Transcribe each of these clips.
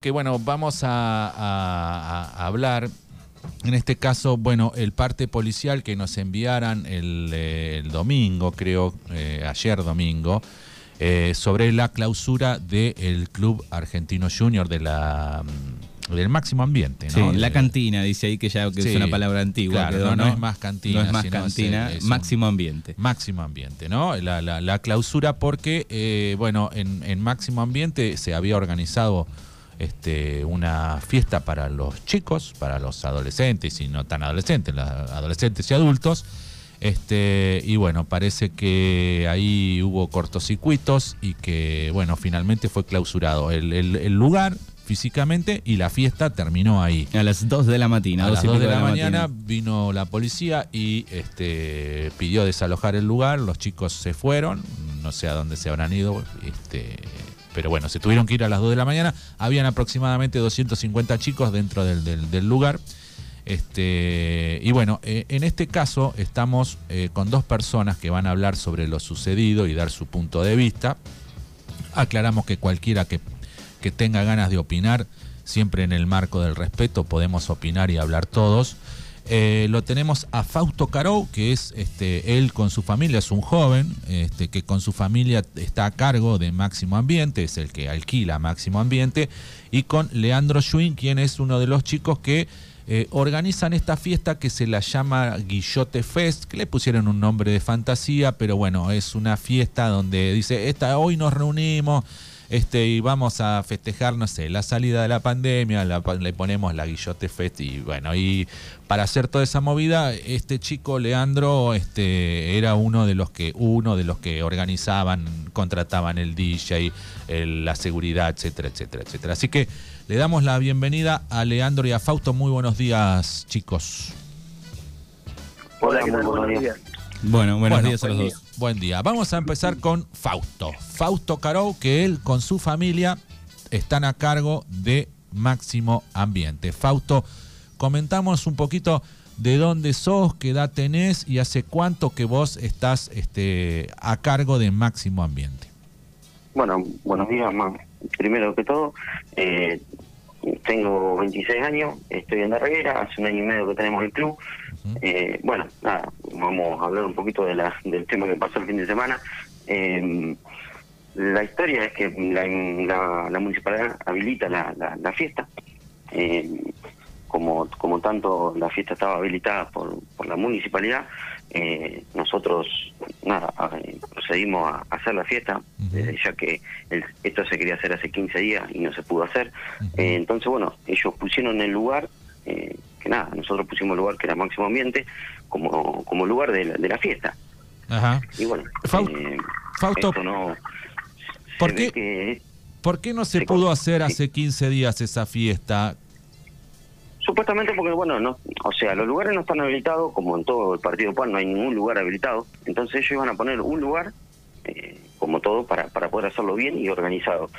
que bueno, vamos a, a- a hablar, en este caso, bueno, el parte policial que nos enviaran el, eh, el domingo, creo, eh, ayer domingo, eh, sobre la clausura del Club Argentino Junior de la, mm, del máximo ambiente, Sí, ¿no? la De- cantina, dice ahí que ya que Sí, es una palabra antigua. claro, quedó, no, no es más cantina, No es más sino cantina, es un- máximo ambiente. Máximo Ambiente, ¿no? La, la- la clausura porque, eh, bueno, en, en Máximo Ambiente se había organizado este, una fiesta para los chicos, para los adolescentes y no tan adolescentes, los adolescentes y adultos. Este, y bueno, parece que ahí hubo cortocircuitos y que, bueno, finalmente fue clausurado el, el- el lugar físicamente y la fiesta terminó ahí. A las 2 de la mañana. A las y 2 de la, mañana. mañana vino la policía y este, pidió desalojar el lugar. Los chicos se fueron, no sé a dónde se habrán ido, este, pero bueno, se tuvieron que ir a las 2 de la mañana. Habían aproximadamente 250 chicos dentro del, lugar. Este, y bueno, eh, en este caso estamos eh, con dos personas que van a hablar sobre lo sucedido y dar su punto de vista. Aclaramos que cualquiera que, que tenga ganas de opinar, siempre en el marco del respeto, podemos opinar y hablar todos. Eh, lo tenemos a Fausto Carou, que es este, él con su familia, es un joven este, que con su familia está a cargo de Máximo Ambiente, es el que alquila Máximo Ambiente, y con Leandro Schwinn, quien es uno de los chicos que eh, organizan esta fiesta que se la llama Guillote Fest, que le pusieron un nombre de fantasía, pero bueno, es una fiesta donde dice, esta, hoy nos reunimos este, y vamos a festejar, no sé, la salida de la pandemia, le ponemos la Guillote Fest y bueno, y para hacer toda esa movida, este chico Leandro este, era uno de los que, uno de los que organizaban, contrataban el DJ, la seguridad, etcétera, etcétera, etcétera. Así que le damos la bienvenida a Leandro y a Fausto. Muy buenos días, chicos. Hola, ¿qué muy buenos. Bueno, buenos Bueno, días a los buen dos. día. Buen día. Vamos a empezar con Fausto. Fausto Carou, que él con su familia están a cargo de Máximo Ambiente. Fausto, comentamos un poquito de dónde sos, qué edad tenés y hace cuánto que vos estás este, a cargo de Máximo Ambiente. Bueno, buenos días, más. Primero que todo, eh, tengo 26 años, estoy en la reguera, hace un año y medio que tenemos el club. Eh, bueno, nada, vamos a hablar un poquito de la, del tema que pasó el fin de semana. Eh, la historia es que la, la, la municipalidad habilita la, la, la fiesta. Eh, como, como tanto la fiesta estaba habilitada por, por la municipalidad, eh, nosotros nada eh, procedimos a hacer la fiesta, eh, ya que el- esto se quería hacer hace 15 días y no se pudo hacer. Eh, entonces, bueno, ellos pusieron el lugar, eh, que nada, nosotros pusimos el lugar que era Máximo Ambiente, como, como lugar de la, de la fiesta. Ajá. Y bueno, Fau- eh, Fausto, esto no... ¿por qué- ve que ¿por qué no se Sí, pudo hacer sí. hace 15 días esa fiesta? Supuestamente porque, bueno, no, o sea, los lugares no están habilitados, como en todo el Partido PAN no hay ningún lugar habilitado, entonces ellos iban a poner un lugar, eh, como todo, para, para poder hacerlo bien y organizado,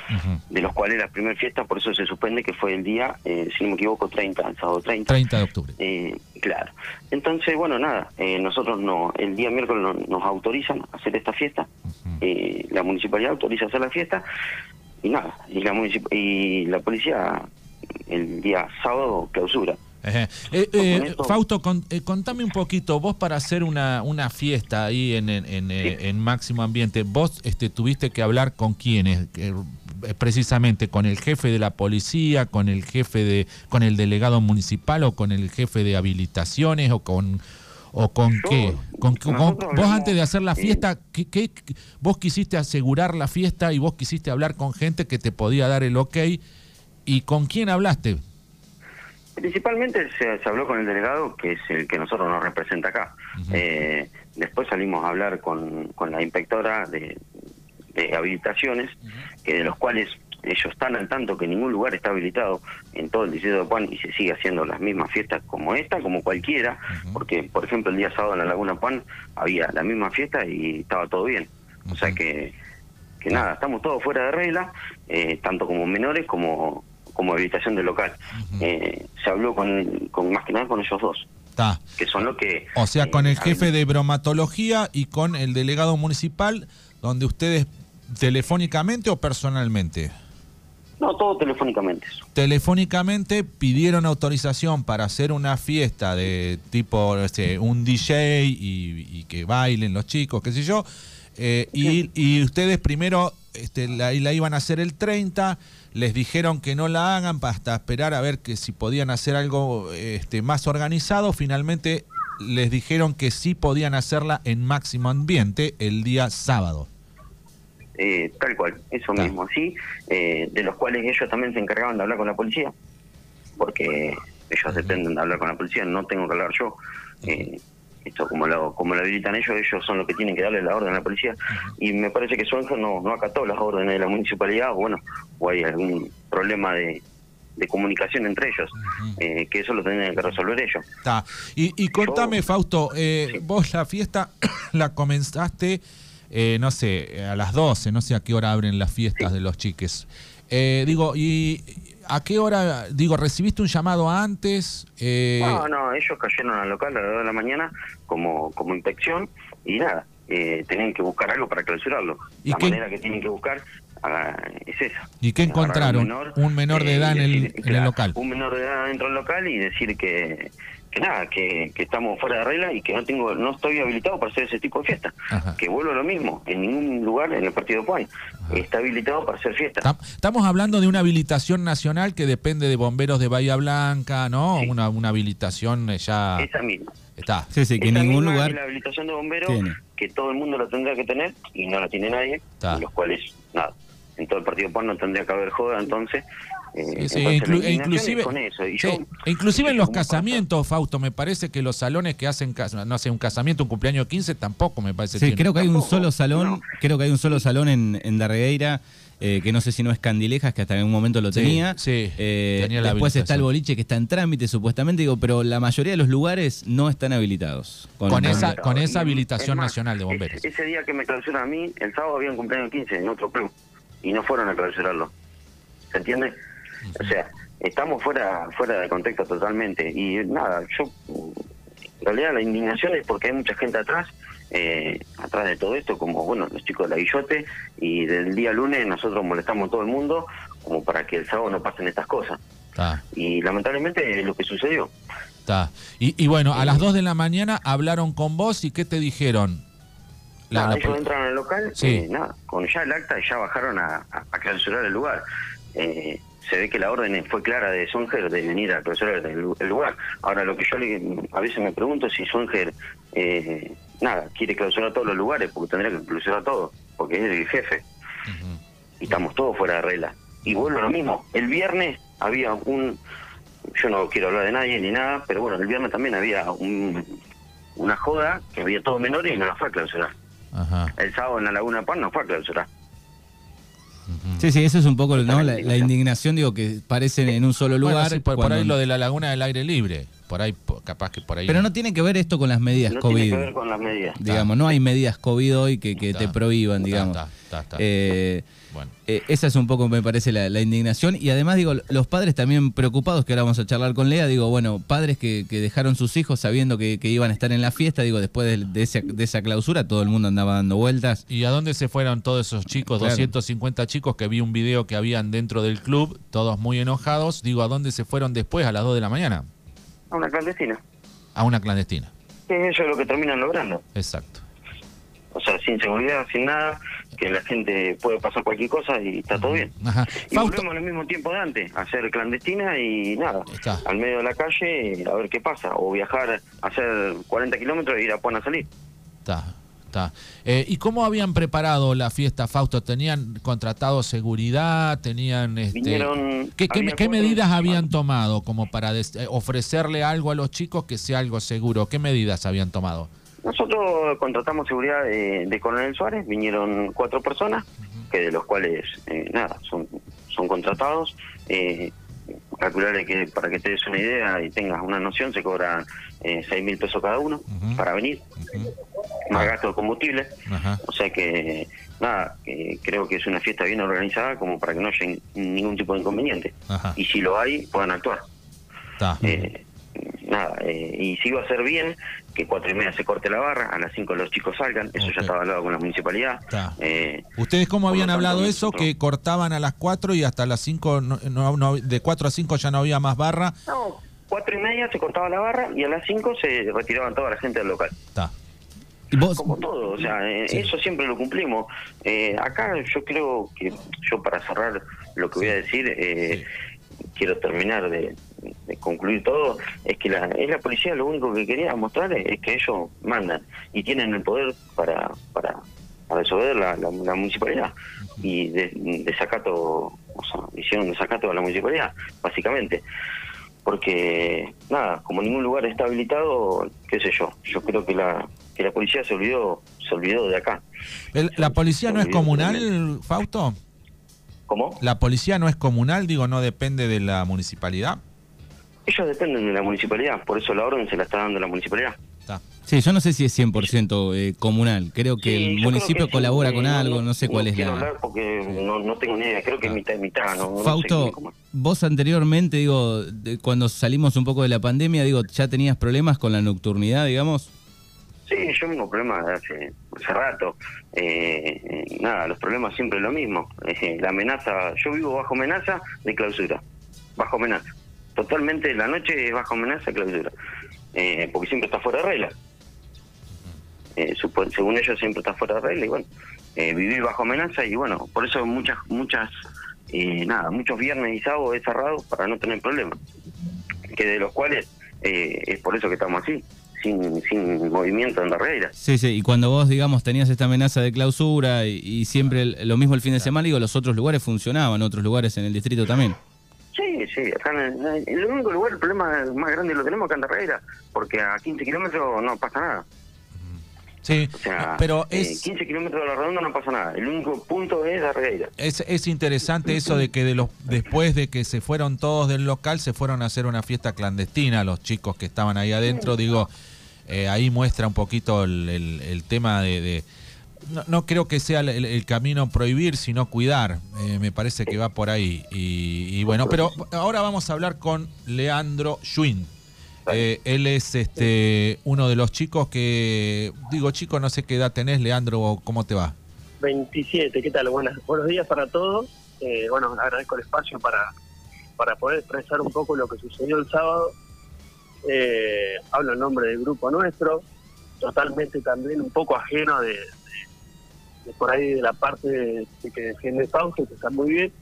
de los cuales la primera fiesta, por eso se suspende que fue el día, eh, si no me equivoco, 30, el sábado 30. 30 de octubre. Eh, claro. Entonces, bueno, nada, eh, nosotros no, el día miércoles no- nos autorizan a hacer esta fiesta, eh, la municipalidad autoriza hacer la fiesta y nada, y la, y la policía el día sábado clausura. Eh, eh, Fausto, con- eh, contame un poquito, vos para hacer una, una fiesta ahí en, en, en, Sí. en Máximo Ambiente, vos este, tuviste que hablar con quiénes, precisamente con el jefe de la policía, con el jefe de, con el delegado municipal o con el jefe de habilitaciones o con o con Yo- qué, con, con- nosotros vos hablamos, antes de hacer la fiesta, ¿qué, qué- vos quisiste asegurar la fiesta y vos quisiste hablar con gente que te podía dar el ok y con quién hablaste. Principalmente se, se habló con el delegado, que es el que nosotros nos representa acá. Eh, después salimos a hablar con, con la inspectora de, de habilitaciones, que de los cuales ellos están al tanto que ningún lugar está habilitado en todo el distrito de Puan y se sigue haciendo las mismas fiestas como esta, como cualquiera, porque por ejemplo el día sábado en la Laguna Puan había la misma fiesta y estaba todo bien. O sea que, que nada, estamos todos fuera de regla, eh, tanto como menores como como habilitación del local. Eh, se habló con, con más que nada con ellos dos, Está. que son los que... O sea, eh, con el habilitan- jefe de bromatología y con el delegado municipal, donde ustedes telefónicamente o personalmente. No, todo telefónicamente. Eso. Telefónicamente pidieron autorización para hacer una fiesta de tipo este, un DJ y, y que bailen los chicos, qué sé yo. eh, y, y ustedes primero este, la, la iban a hacer el 30, les dijeron que no la hagan hasta esperar a ver que si podían hacer algo este, más organizado. Finalmente les dijeron que sí podían hacerla en máximo ambiente el día sábado. Eh, tal cual, eso mismo, así, eh, de los cuales ellos también se encargaban de hablar con la policía, porque ellos dependen de hablar con la policía, no tengo que hablar yo. Eh, esto como lo, como lo habilitan ellos, ellos son los que tienen que darle la orden a la policía. Y me parece que Suenjo no, no acató las órdenes de la municipalidad, o bueno, o hay algún problema de, de comunicación entre ellos, eh, que eso lo tendrían que resolver ellos. Está. Y, y contame, Yo- Fausto, eh, Sí. vos la fiesta la comenzaste, eh, no sé, a las 12, no sé a qué hora abren las fiestas de los chiques. Eh, digo, ¿y a qué hora, digo, recibiste un llamado antes? Eh, No, no, ellos cayeron al local a las 2 de la mañana como, como inspección y nada, eh, tenían que buscar algo para clausurarlo. ¿Y la qué- manera que tienen que buscar ah, es esa. ¿Y qué encontraron? Un menor de eh, edad y en el- en el local. Un menor de edad dentro del local y decir que, que nada, que, que estamos fuera de regla y que no tengo no estoy habilitado para hacer ese tipo de fiesta. Ajá. Que vuelvo a lo mismo, en ningún lugar en el partido Puay está habilitado para hacer fiesta. Tam- Estamos hablando de una habilitación nacional que depende de bomberos de Bahía Blanca, ¿no? Sí. Una, una habilitación eh, ya Esa misma. está. Sí, sí, que en ningún lugar la habilitación de bomberos tiene. que todo el mundo la tendría que tener y no la tiene nadie, los cuales, nada, en todo el partido PAN no tendría que haber joda, entonces... eh, Sí, sí, entonces la inclu- e inclusive, es con eso, y sí, yo- e inclusive en los pasa- casamientos, Fausto, me parece que los salones que hacen, no sé, un casamiento, un cumpleaños 15, tampoco me parece. Sí, creo que hay un solo salón, no. creo que hay un solo salón en, en Darregueira, eh, que no sé si no es Candilejas, que hasta en un momento lo tenía. sí, Eh, tenía la después está el boliche que está en trámite supuestamente, digo, pero la mayoría de los lugares no están habilitados. Con esa- con esa habilitación es más, nacional de bomberos. Ese, ese día que me clausuran a mí, el sábado había un cumpleaños 15 en otro club y no fueron a clausurarlo. ¿Se entiende? O sea, estamos fuera fuera de contexto totalmente. Y nada, yo. En realidad la indignación es porque hay mucha gente atrás, eh, atrás de todo esto, como bueno los chicos de la Guillote, y del día lunes nosotros molestamos a todo el mundo como para que el sábado no pasen estas cosas. Y lamentablemente es lo que sucedió. está. Y, y bueno, a las 2 de la mañana hablaron con vos y ¿qué te dijeron? La- Nada, la ellos entran al local, Sí. eh, con ya el acta ya bajaron a, a- a clausurar el lugar. Eh, se ve que la orden fue clara de Songer de venir a clausurar el, lugar. Ahora, lo que yo le- a veces me pregunto es si Songer, eh, nada, quiere clausurar todos los lugares, porque tendría que clausurar todo, porque es el jefe. Y estamos todos fuera de regla. Y vuelvo a lo mismo. El viernes había un. Yo no quiero hablar de nadie ni nada, pero bueno, el viernes también había un, una joda que había todos menores y no la fue a clausurar. El sábado en la Laguna Pan no fue a clausurar. Sí, sí, eso es un poco la, indignación, digo, que parecen en un solo Bueno, lugar. sí, por, ahí lo de la laguna del aire libre. Por ahí, capaz que por ahí. Pero no tiene que ver esto con las medidas No COVID. tiene que ver con las medidas. Digamos, no hay medidas COVID hoy que, que te prohíban, digamos. está, está, está. Eh, Bueno. eh, esa es un poco, me parece, la, la indignación. Y además, digo, los padres también preocupados, que ahora vamos a charlar con Lea, digo, bueno, padres que, que dejaron sus hijos sabiendo que, que iban a estar en la fiesta, digo, después de, de esa, de esa clausura, todo el mundo andaba dando vueltas. ¿Y a dónde se fueron todos esos chicos? Claro. 250 chicos que vi un video que habían dentro del club, todos muy enojados. Digo, ¿a dónde se fueron después a las 2 de la mañana? A una clandestina. A una clandestina. Que eso es lo que terminan logrando. Exacto. O sea, sin seguridad, sin nada, que la gente puede pasar cualquier cosa y está todo bien. Ajá. Y Fausto, volvemos al mismo tiempo de antes, hacer clandestina y nada, Está. al medio de la calle a ver qué pasa. O viajar, hacer 40 kilómetros e ir a Puan a salir. está, está. Eh, ¿Y cómo habían preparado la fiesta, Fausto? ¿Tenían contratado seguridad? ¿Tenían este, Vinieron- ¿Qué, qué- qué medidas habían tomado como para des- eh, ofrecerle algo a los chicos que sea algo seguro? ¿Qué medidas habían tomado? Nosotros contratamos seguridad de, de Coronel Suárez, vinieron cuatro personas, que de los cuales, eh, nada, son, son contratados. Eh, calcularle que para que te des una idea y tengas una noción, se cobran eh, seis mil pesos cada uno para venir, más Ah. gasto de combustible. O sea que, nada, que creo que es una fiesta bien organizada como para que no haya ningún tipo de inconveniente. Y si lo hay, puedan actuar. Eh, nada, eh, y si va a ser bien, que cuatro y media se corte la barra, a las cinco los chicos salgan, eso ya estaba hablado con la municipalidad. Eh, ¿Ustedes cómo habían tanto, hablado eso? nosotros- Que cortaban a las 4 y hasta las 5, no, no- no- de 4 a 5 ya no había más barra. no, cuatro y media se cortaba la barra y a las cinco se retiraban toda la gente del local. Está. Vos, Como todo, o sea, eh, Sí. eso siempre lo cumplimos. Eh, acá yo creo que, yo para cerrar lo que voy a decir, eh, quiero terminar de concluir todo, es que la, es la policía lo único que quería mostrar es, es que ellos mandan y tienen el poder para, para, para resolver la, la- la municipalidad. Y de, desacato, o sea, hicieron desacato a la municipalidad, básicamente. Porque, nada, como ningún lugar está habilitado, qué sé yo, yo creo que la, que la policía se olvidó, se olvidó de acá. El- ¿La policía no es comunal, Fausto? ¿Cómo? ¿La policía no es comunal? Digo, no depende de la municipalidad. Ellos dependen de la municipalidad, por eso la orden se la está dando la municipalidad. Está. sí, yo no sé si es 100% eh, comunal. Creo que Sí, el municipio que colabora con algo, no sé cuál es la... hablar porque no, no tengo ni idea, creo que es mitad y mitad, no, sé Fausto, vos anteriormente, digo, de- cuando salimos un poco de la pandemia, digo, ¿ya tenías problemas con la nocturnidad, digamos? Sí, yo tengo problemas hace, hace rato. Eh, eh, nada, los problemas siempre lo mismo. La amenaza, yo vivo bajo amenaza de clausura. Bajo amenaza. Totalmente la noche es bajo amenaza clausura. Eh, porque siempre está fuera de regla. Eh, según ellos siempre está fuera de regla y bueno, eh, vivir bajo amenaza y bueno, por eso muchas, muchas, eh, nada, muchos viernes y sábados he cerrado para no tener problemas. Que de los cuales eh, es por eso que estamos así, sin, sin movimiento en la regla. Sí, sí, y cuando vos, digamos, tenías esta amenaza de clausura y, y siempre el- lo mismo el fin de semana, digo, los otros lugares funcionaban, otros lugares en el distrito también. Sí, sí, acá en, el- en el único lugar, el problema más grande lo tenemos acá en Carrera, porque a 15 kilómetros no pasa nada. Sí, O sea, pero eh, es, 15 kilómetros de la redonda no pasa nada. El único punto es la regueira. es, es interesante eso de que de los después de que se fueron todos del local, se fueron a hacer una fiesta clandestina, los chicos que estaban ahí adentro, digo, eh, ahí muestra un poquito el, el- el tema de... de- no, no creo que sea el, camino prohibir, sino cuidar. Eh, me parece que va por ahí. Y, y bueno, pero ahora vamos a hablar con Leandro Schwinn. Eh, él es este uno de los chicos que, digo chico, no sé qué edad tenés, Leandro, ¿cómo te va? 27, ¿qué tal? Buenas, buenos días para todos. Eh, bueno, agradezco el espacio para, para poder expresar un poco lo que sucedió el sábado. Eh, hablo en nombre del grupo nuestro, totalmente también un poco ajeno de por ahí de la parte de, de que defiende Fausto, que está muy bien.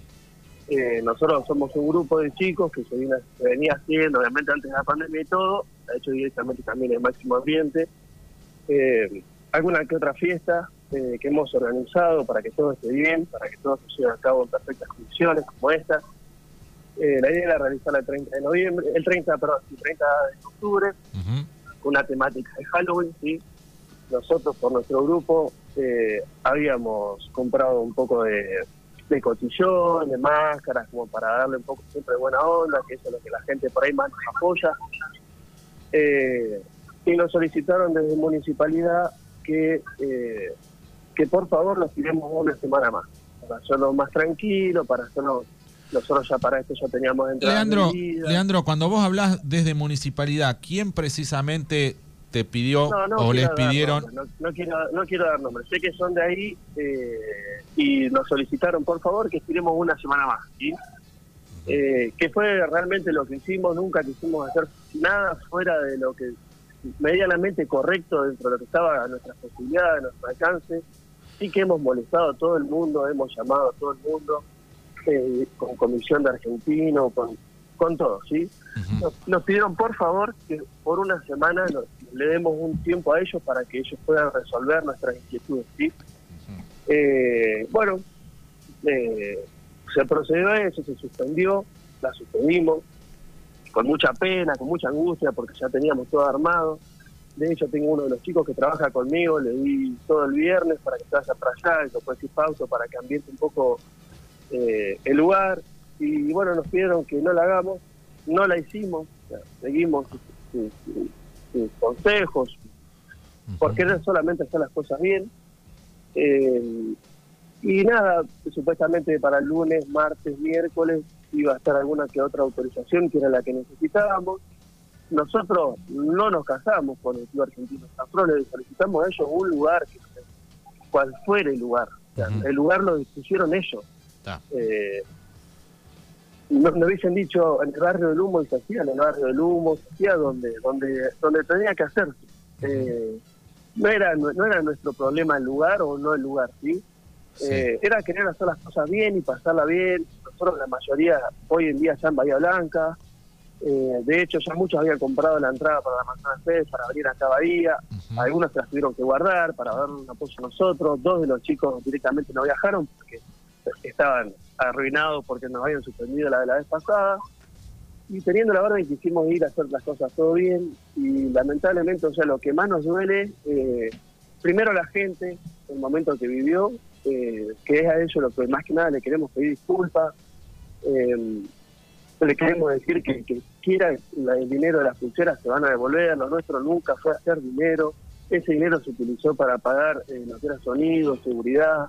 Eh, nosotros somos un grupo de chicos que se, viene- se venía haciendo, obviamente antes de la pandemia y todo, de hecho directamente también en Máximo Ambiente. Eh, alguna que otra fiesta eh, que hemos organizado para que todo esté bien, para que todo se lleve a cabo en perfectas condiciones como esta. Eh, la idea era realizarla el 30 de noviembre, el 30, perdón, el 30 de octubre, con una temática de Halloween, ¿sí? Nosotros por nuestro grupo eh, habíamos comprado un poco de, de cotillón, de máscaras, como para darle un poco siempre de buena onda, que eso es lo que la gente por ahí más nos apoya. Eh, y nos solicitaron desde municipalidad que, eh, que por favor nos tiremos una semana más, para hacerlo más tranquilo, para hacerlo... Nosotros ya para esto ya teníamos entradas Leandro. Leandro, cuando vos hablas desde municipalidad, ¿quién precisamente te pidió No, no o les pidieron? nombres, No, no quiero, no quiero dar nombres. Sé que son de ahí eh, y nos solicitaron, por favor, que estiremos una semana más. ¿sí? Eh, que fue realmente lo que hicimos. Nunca quisimos hacer nada fuera de lo que medianamente correcto dentro de lo que estaba a nuestras posibilidades, a nuestro alcance. Sí que hemos molestado a todo el mundo, hemos llamado a todo el mundo, eh, con comisión de argentino, con, con todo, ¿sí? Nos, nos pidieron por favor que por una semana nos- le demos un tiempo a ellos para que ellos puedan resolver nuestras inquietudes. ¿sí? Eh, bueno, eh, se procedió a eso, se suspendió, la suspendimos, con mucha pena, con mucha angustia, porque ya teníamos todo armado. De hecho, tengo uno de los chicos que trabaja conmigo, le di todo el viernes para que se vaya para allá, y después pausa para que ambiente un poco eh, el lugar. Y bueno, nos pidieron que no la hagamos, no la hicimos, o sea, seguimos sus, sus- sus- sus consejos, por querer solamente hacer las cosas bien. Eh, y nada, supuestamente para el lunes, martes, miércoles iba a estar alguna que otra autorización que era la que necesitábamos. nosotros no nos casamos con el club argentino. Nosotros le solicitamos a ellos un lugar, cual fuera el lugar. El lugar lo dispusieron ellos. Eh, nos, nos hubiesen dicho en el barrio del humo y se hacía en el barrio del humo, se hacía donde donde donde tenía que hacerse. Eh, no era no, no era nuestro problema el lugar o no el lugar, ¿sí? Sí. Eh, era querer hacer las cosas bien y pasarla bien. Nosotros la mayoría hoy en día ya en Bahía Blanca. Eh, de hecho, ya muchos habían comprado la entrada para la manzana Fest, para venir acá a Bahía. Ujú. Algunos se las tuvieron que guardar para dar un apoyo a nosotros. Dos de los chicos directamente no viajaron porque estaban arruinados porque nos habían suspendido la de la vez pasada. Y teniendo la orden quisimos ir a hacer las cosas todo bien y lamentablemente, o sea, lo que más nos duele, eh, primero la gente, el momento que vivió, eh, que es a ellos lo que más que nada le queremos pedir disculpas. Eh, le queremos decir que, que quiera el dinero de las pulseras se van a devolver, lo nuestro nunca fue hacer dinero, ese dinero se utilizó para pagar eh, lo que sonido, seguridad,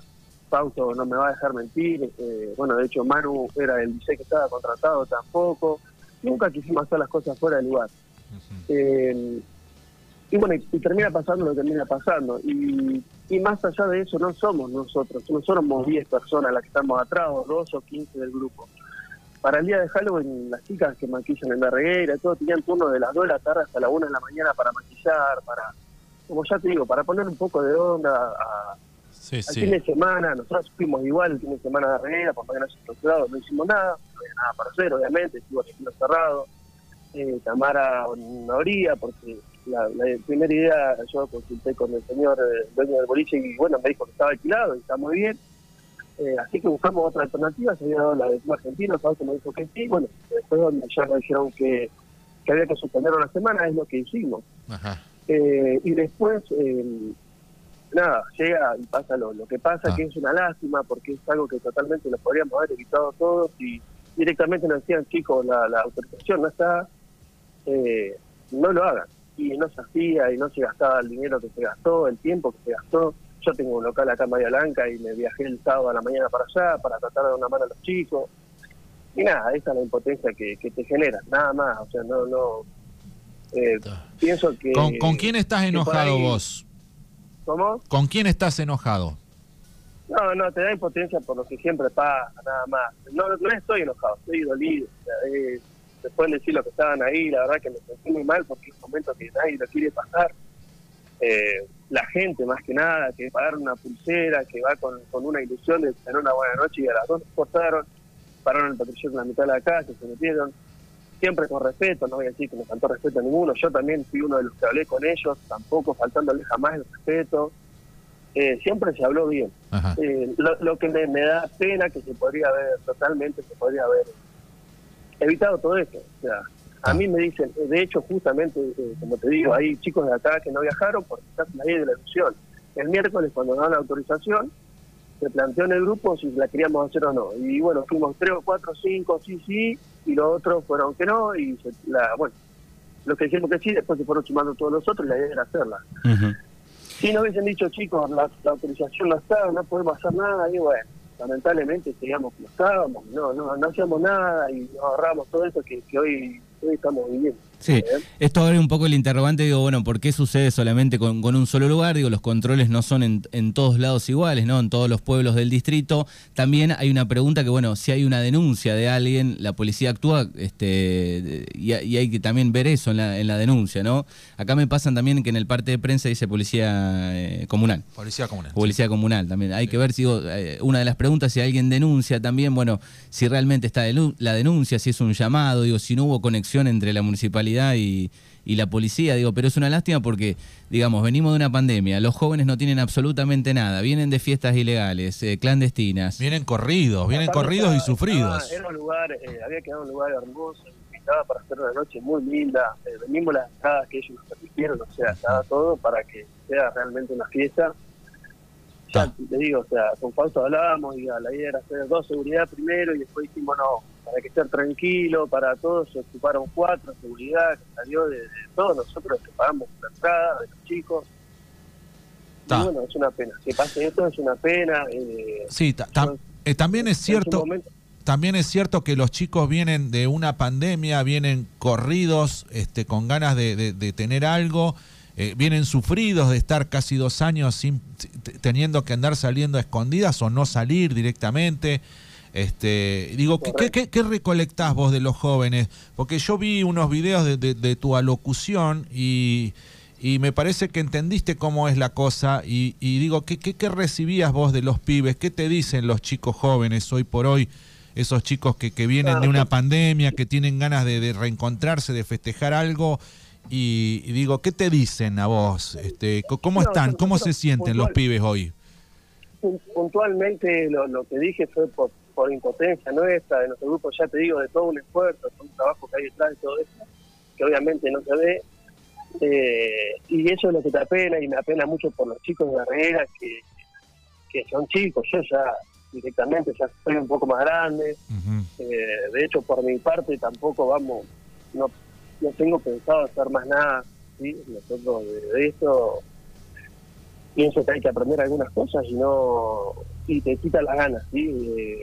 Fausto no me va a dejar mentir, eh, bueno, de hecho Manu era el DJ que estaba contratado tampoco, nunca quisimos hacer las cosas fuera del lugar. Eh, y bueno, y, y termina pasando lo que termina pasando. Y, y más allá de eso, no somos nosotros, no somos 10 personas las que estamos atrás, o 2 o 15 del grupo. Para el día de Halloween, las chicas que maquillan en la reguera, todo tenían turno de las 2 de la tarde hasta la 1 de la mañana para maquillar, para, como ya te digo, para poner un poco de onda a, Sí, al sí. fin de semana, nosotros fuimos igual el fin de semana de reguera, por mañana estructurado, no hicimos nada, no había nada para hacer, obviamente, estuvo el cerrado. Eh, Tamara no habría, porque la, la primera idea yo consulté con el señor eh, dueño del boliche y bueno, me dijo que estaba alquilado y está muy bien. Eh, así que buscamos otra alternativa, se había dado la del club argentino, Fausto me dijo que sí, bueno, después donde ya nos dijeron que, que había que suspender una semana, es lo que hicimos. Ajá. Eh, y después, eh, nada, llega y pasa lo, lo que pasa, Ah. que es una lástima, porque es algo que totalmente lo podríamos haber evitado todos y directamente nos decían, chicos, la, la autorización no está, eh, no lo hagan. Y no se hacía y no se gastaba el dinero que se gastó, el tiempo que se gastó. Yo tengo un local acá en Bahía Blanca y me viajé el sábado a la mañana para allá para tratar de dar una mano a los chicos. Y nada, esa es la impotencia que, que te genera, nada más. O sea, no, no. eh, pienso que. ¿Con, con quién estás enojado ahí- vos? ¿Cómo? ¿Con quién estás enojado? No, no, te da impotencia por lo que siempre pasa, nada más. No, no estoy enojado, estoy dolido. Eh, se pueden decir lo que estaban ahí, la verdad que me sentí muy mal porque es un momento que nadie lo quiere pasar. Eh, la gente, más que nada, que pagar una pulsera, que va con, con una ilusión de tener una buena noche y a las dos cortaron, pararon el patrullero en la mitad de la calle, se metieron. Siempre con respeto, no voy a decir que me faltó respeto a ninguno. Yo también fui uno de los que hablé con ellos, tampoco faltándole jamás el respeto. Eh, siempre se habló bien. Eh, lo, lo que me, me da pena que se podría haber, totalmente se podría haber evitado todo esto. O sea, Ah. a mí me dicen, de hecho, justamente, eh, como te digo, hay chicos de acá que no viajaron porque está la ley de la ilusión. El miércoles, cuando nos dan la autorización, se planteó en el grupo si la queríamos hacer o no. Y bueno, fuimos tres o cuatro, cinco, sí, sí, y los otros fueron que no, y se- la, bueno, los que dijimos que sí, después se fueron sumando todos los otros y la idea era hacerla. Si nos hubiesen dicho, chicos, la, la autorización no está, no podemos hacer nada, y bueno, lamentablemente seguíamos como estábamos, no, no, no hacíamos nada y nos ahorramos todo eso que, que hoy, hoy estamos viviendo. Sí, ¿Eh? esto abre un poco el interrogante, digo, bueno, ¿por qué sucede solamente con, con un solo lugar? Digo, los controles no son en, en todos lados iguales, ¿no? En todos los pueblos del distrito. También hay una pregunta que, bueno, si hay una denuncia de alguien, la policía actúa, este, y, y hay que también ver eso en la, en la denuncia, ¿no? Acá me pasan también que en el parte de prensa dice policía eh, comunal. Policía comunal. Policía comunal también. Hay que ver si digo, eh, una de las preguntas si alguien denuncia también, bueno, si realmente está la denuncia, si es un llamado, digo, si no hubo conexión entre la municipalidad y, y la policía, digo, pero es una lástima porque, digamos, venimos de una pandemia, los jóvenes no tienen absolutamente nada, vienen de fiestas ilegales, eh, clandestinas. Vienen corridos, vienen Aparte corridos y sufridos. estaba- Era un lugar, eh, había quedado un lugar hermoso, estaba para hacer una noche muy linda, eh, venimos las entradas que ellos nos permitieron, o sea, estaba todo para que sea realmente una fiesta. Te digo, o sea, con Fausto hablábamos y la idea era hacer dos seguridad primero y después dijimos no, para que esté tranquilo, para todos se ocuparon cuatro, seguridad, que salió de, de todos nosotros que pagamos la entrada, de los chicos. Y bueno, es una pena, que pase esto es una pena. Eh, Sí, ta- ta- eh, también es cierto. también es cierto que los chicos vienen de una pandemia, vienen corridos, este, con ganas de, de- de tener algo, eh, vienen sufridos de estar casi dos años sin, teniendo que andar saliendo a escondidas o no salir directamente. Este, digo, ¿qué, qué, qué- qué recolectás vos de los jóvenes? Porque yo vi unos videos de, de- de tu alocución y, y me parece que entendiste cómo es la cosa y, y digo, ¿qué, qué, qué recibías vos de los pibes? ¿Qué te dicen los chicos jóvenes hoy por hoy? Esos chicos que, que vienen de una pandemia, que tienen ganas de, de reencontrarse, de festejar algo. Y, y digo, ¿qué te dicen a vos? Este, ¿Cómo están? ¿Cómo se sienten los pibes hoy? Pun- puntualmente lo, lo que dije fue por, por impotencia nuestra, de nuestro grupo, ya te digo, de todo un esfuerzo, todo un trabajo que hay detrás de todo esto, que obviamente no se ve. Eh, y eso es lo que te apena, y me apena mucho por los chicos de Herrera, que, que son chicos, yo ya directamente ya soy un poco más grande, eh, de hecho por mi parte tampoco vamos, no, no tengo pensado hacer más nada, ¿sí? nosotros de, esto pienso que hay que aprender algunas cosas y no y te quita las ganas ¿sí?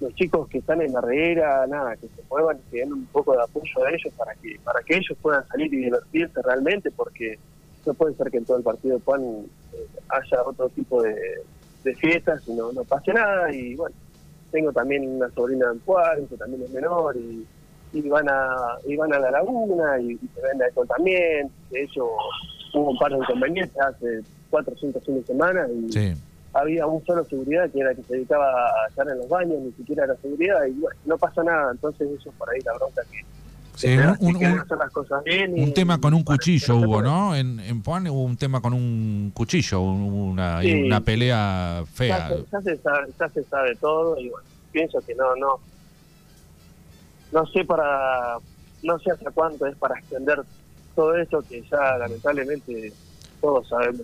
Los chicos que están en la reguera nada que se muevan que den un poco de apoyo a ellos para que para que ellos puedan salir y divertirse realmente porque no puede ser que en todo el partido puedan eh, haya otro tipo de, fiestas y no, no pase nada y bueno tengo también una sobrina en Puar, que también es menor y y van a y van a la laguna y, y se ven alcohol también de hecho hubo un par de inconvenientes hace cuatro o cinco fines de semana y Sí. había un solo seguridad que era que se dedicaba a estar en los baños ni siquiera era seguridad y bueno no pasa nada entonces eso es por ahí la bronca que, Sí, un- y- tema con un cuchillo no hubo. ¿no? En, en Puan hubo un tema con un cuchillo, una, Sí. una pelea ya fea. se, ya se sabe, ya se sabe todo y bueno, pienso que no, no, no sé para, no sé hasta cuánto es para extender todo esto que ya lamentablemente todos sabemos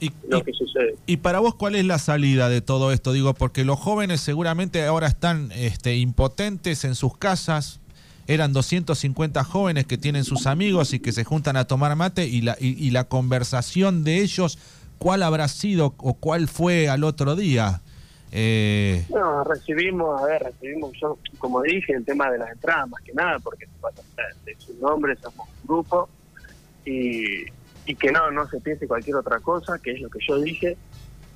Y, lo y- que sucede. y para vos, ¿cuál es la salida de todo esto? Digo, porque los jóvenes seguramente ahora están este, impotentes en sus casas. Eran 250 jóvenes que tienen sus amigos y que se juntan a tomar mate y la, y, y la conversación de ellos, ¿cuál habrá sido o cuál fue al otro día? Eh, No, recibimos, a ver, recibimos, yo como dije, el tema de las entradas más que nada, porque de su nombre somos un grupo y, y que no, no se piense cualquier otra cosa, que es lo que yo dije,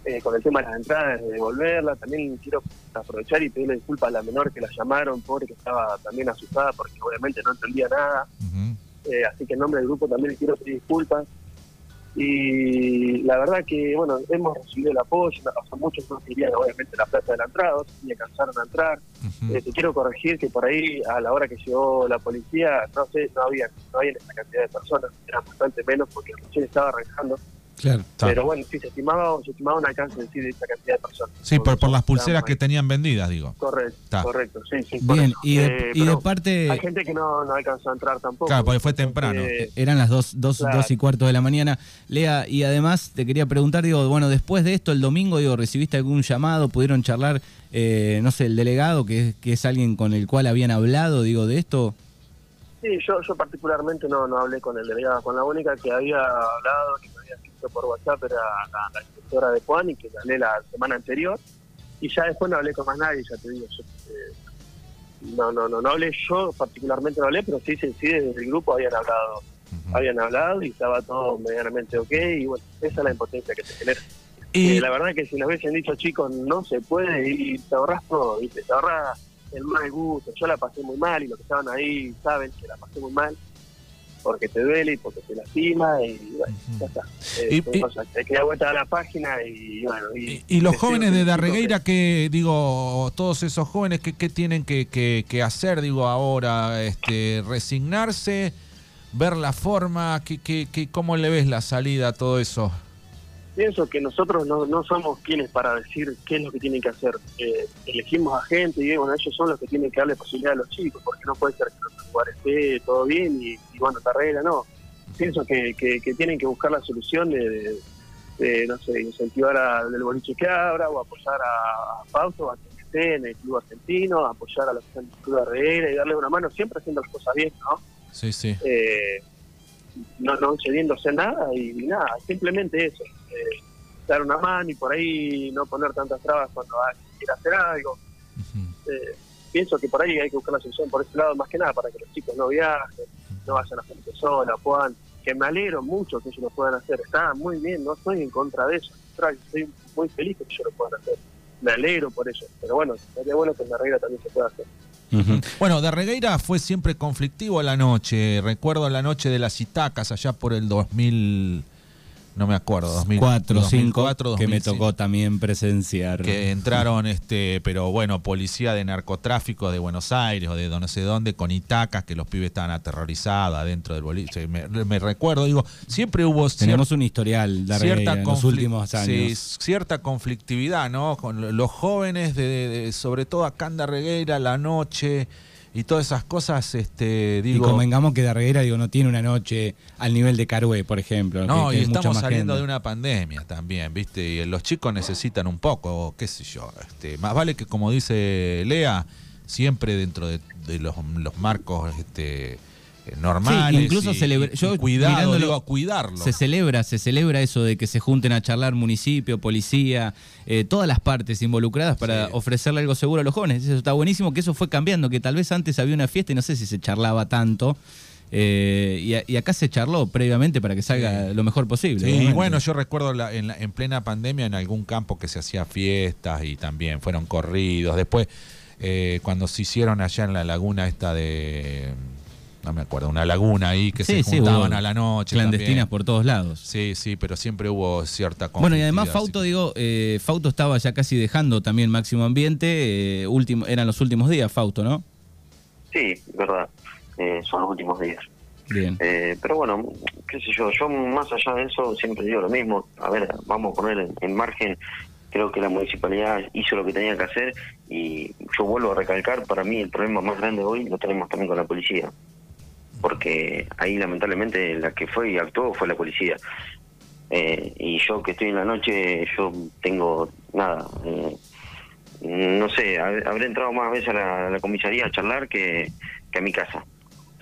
eh, con el tema de las entradas, de devolverla, también quiero aprovechar y pedirle disculpas a la menor que la llamaron, pobre que estaba también asustada porque obviamente no entendía nada, eh, así que en nombre del grupo también quiero pedir disculpas. Y la verdad que, bueno, hemos recibido el apoyo, o sea, muchos no querían obviamente la plata de la entrada, otros ni alcanzaron a entrar. Eh, te quiero corregir que por ahí, a la hora que llegó la policía, no sé, no había, no había esa cantidad de personas, eran bastante menos porque recién estaba arrancando. Claro. Pero bueno, sí, se estimaba, se estimaba un alcance en sí de esa cantidad de personas. Sí, por, por las pulseras que tenían vendidas, digo. Correcto, correcto, sí, sí. Bien, y de, Eh, y de pero parte... Hay gente que no, no alcanzó a entrar tampoco. Claro, porque fue temprano. Eh, Eran las dos, dos, Claro. dos y cuarto de la mañana. Lea, y además te quería preguntar, digo, bueno, después de esto, el domingo, digo, ¿recibiste algún llamado? ¿Pudieron charlar, eh, no sé, el delegado, que es, que es alguien con el cual habían hablado, digo, de esto? Sí, yo, yo particularmente no, no hablé con el delegado, con la única que había hablado, que me había escrito por WhatsApp, era la, la inspectora de Juan y que hablé la semana anterior. Y ya después no hablé con más nadie, ya te digo. yo, eh, no, no, no, no hablé yo, particularmente no hablé, pero sí, sí, sí, desde el grupo habían hablado, habían hablado y estaba todo medianamente ok. Y bueno, esa es la impotencia que te genera. Y Eh, la verdad que si nos hubiesen dicho, chicos, no se puede y te ahorras todo, ¿viste? te ahorras el mal gusto. Yo la pasé muy mal y los que estaban ahí saben que la pasé muy mal porque te duele y porque te lastima y bueno, ya está. Y- Eh, y- cosas que hay que dar vuelta a la página y bueno. Y, Y, y los jóvenes que de Darregueira, que digo, todos esos jóvenes, ¿qué, qué tienen que, que- que hacer, digo, ahora? Este, ¿Resignarse? ¿Ver la forma? ¿Qué, qué, qué- ¿Cómo le ves la salida a todo eso? Pienso que nosotros no, no somos quienes para decir qué es lo que tienen que hacer. Eh, elegimos a gente y bueno, ellos son los que tienen que darle posibilidad a los chicos, porque no puede ser que en otro lugar esté todo bien y, y bueno, carrera, no. Pienso que, que, que tienen que buscar la solución de, de- de, no sé, incentivar al del boliche que abra o apoyar a, a Fausto, a quien esté en el club argentino, apoyar a los que están en el club Herrera y darle una mano, siempre haciendo las cosas bien, ¿no? Sí, sí. eh, no, no cediéndose nada y, nada, simplemente eso, eh, dar una mano y por ahí no poner tantas trabas cuando alguien quiera hacer algo. Eh, pienso que por ahí hay que buscar la solución por ese lado, más que nada para que los chicos no viajen, no vayan a gente sola, puedan, que me alegro mucho que ellos lo puedan hacer, está muy bien, no estoy en contra de eso, estoy muy feliz que ellos lo puedan hacer, me alegro por eso, pero bueno, sería bueno que en la regla también se pueda hacer. Bueno, de Regueira fue siempre conflictivo la noche. Recuerdo la noche de las Itacas allá por el 2000, no me acuerdo, 2004, 4 5 2004, que me 2005, tocó también presenciar. Que entraron, este, pero bueno, policía de narcotráfico de Buenos Aires o de no sé dónde, con Itacas, que los pibes estaban aterrorizados adentro del boliche. Me, me recuerdo, digo, siempre hubo Tenemos un historial de cierta en los últimos sí, años. cierta conflictividad, ¿no? Con lo- los jóvenes, de, de- de- sobre todo acá en Darregueira, la noche y todas esas cosas, este, y digo. convengamos que de Regueira digo, no tiene una noche al nivel de Carué, por ejemplo. no, que- que y es estamos saliendo gente. de una pandemia también, ¿viste? Y los chicos necesitan un poco, qué sé yo. Este, más vale que, como dice Lea, siempre dentro de, de los, los marcos este, normales. Sí, incluso y- celebra- y yo cuidado, mirándolo, digo, cuidarlo. Se celebra, se celebra eso de que se junten a charlar municipio, policía, eh, todas las partes involucradas para Sí. ofrecerle algo seguro a los jóvenes. Eso está buenísimo, que eso fue cambiando, que tal vez antes había una fiesta y no sé si se charlaba tanto. eh, y, a- y acá se charló previamente para que salga Sí. lo mejor posible. Sí, obviamente. bueno, yo recuerdo la- en, la- en plena pandemia en algún campo que se hacía fiestas y también fueron corridos. Después, eh, cuando se hicieron allá en la laguna esta de... No me acuerdo, una laguna ahí que Sí, se sí, juntaban hubo a la noche. Clandestinas también. por todos lados. Sí, sí, pero siempre hubo cierta Bueno, y además Fauto, digo, eh, Fauto estaba ya casi dejando también Máximo Ambiente, eh, último, eran los últimos días, Fauto, ¿no? Sí, verdad, eh, son los últimos días. Bien. Eh, pero bueno, qué sé yo, yo más allá de eso siempre digo lo mismo. A ver, vamos a poner en, en margen, creo que la municipalidad hizo lo que tenía que hacer y yo vuelvo a recalcar, para mí el problema más grande hoy lo tenemos también con la policía. Porque ahí lamentablemente la que fue y actuó fue la policía. Eh, y yo que estoy en la noche, yo tengo nada, eh, no sé, hab- habré entrado más veces a la, comisaría a charlar que, a mi casa.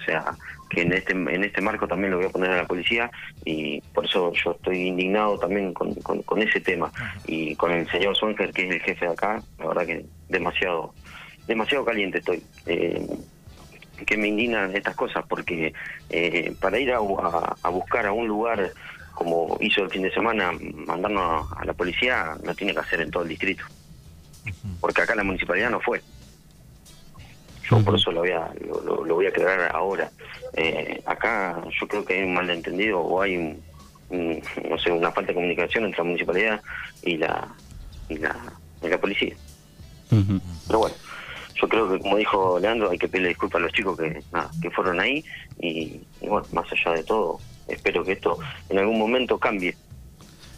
O sea, que en este en este marco también lo voy a poner a la policía y por eso yo estoy indignado también con, con, ese tema y con el señor Swanker que es el jefe de acá, la verdad que demasiado demasiado caliente estoy. Eh, que me indignan estas cosas porque eh, para ir a, a- a buscar a un lugar como hizo el fin de semana mandarnos a, la policía no tiene que hacer en todo el distrito. Porque acá la municipalidad no fue. Yo por eso lo voy a lo, lo- lo voy a aclarar ahora. Eh, acá yo creo que hay un malentendido o hay un, un- no sé una falta de comunicación entre la municipalidad y la y la, y la policía. Pero bueno, yo creo que como dijo Leandro, hay que pedirle disculpas a los chicos que, nada, que fueron ahí y, y bueno, más allá de todo, espero que esto en algún momento cambie.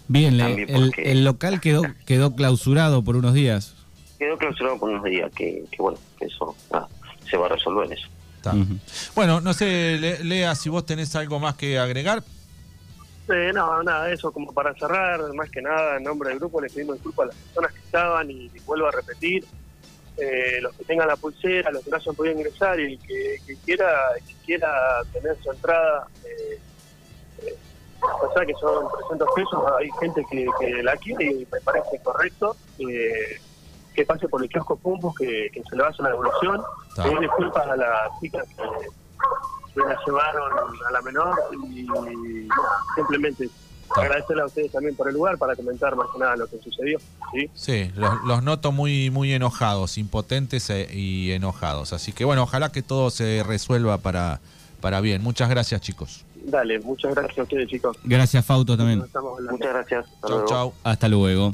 Bien, También el, porque- el local quedó, quedó clausurado por unos días. Quedó clausurado por unos días que, que bueno, que eso nada, se va a resolver eso. Bueno, no sé, Le- Lea, si vos tenés algo más que agregar. Eh, no, nada, eso como para cerrar, más que nada, en nombre del grupo les pedimos disculpas a las personas que estaban y, vuelvo a repetir, eh, los que tengan la pulsera, los que no hayan podido ingresar y que, que quiera que quiera tener su entrada, eh, eh, o sea que son 300 pesos, hay gente que, que la quiere y me parece correcto. eh, que pase por el kiosco Pumpos, que, que se le va a hacer la devolución. Pedir disculpas a las chicas que, que la llevaron a la menor y simplemente agradecerle a ustedes también por el lugar para comentar más que nada lo que sucedió. ¿sí? Sí, los, los noto muy, muy enojados, impotentes e- y enojados. Así que bueno, ojalá que todo se resuelva para, para bien. Muchas gracias, chicos. Dale, muchas gracias a ustedes chicos. Gracias, Fauto, también. Muchas gracias. Hasta Chau, luego. chau. Hasta luego.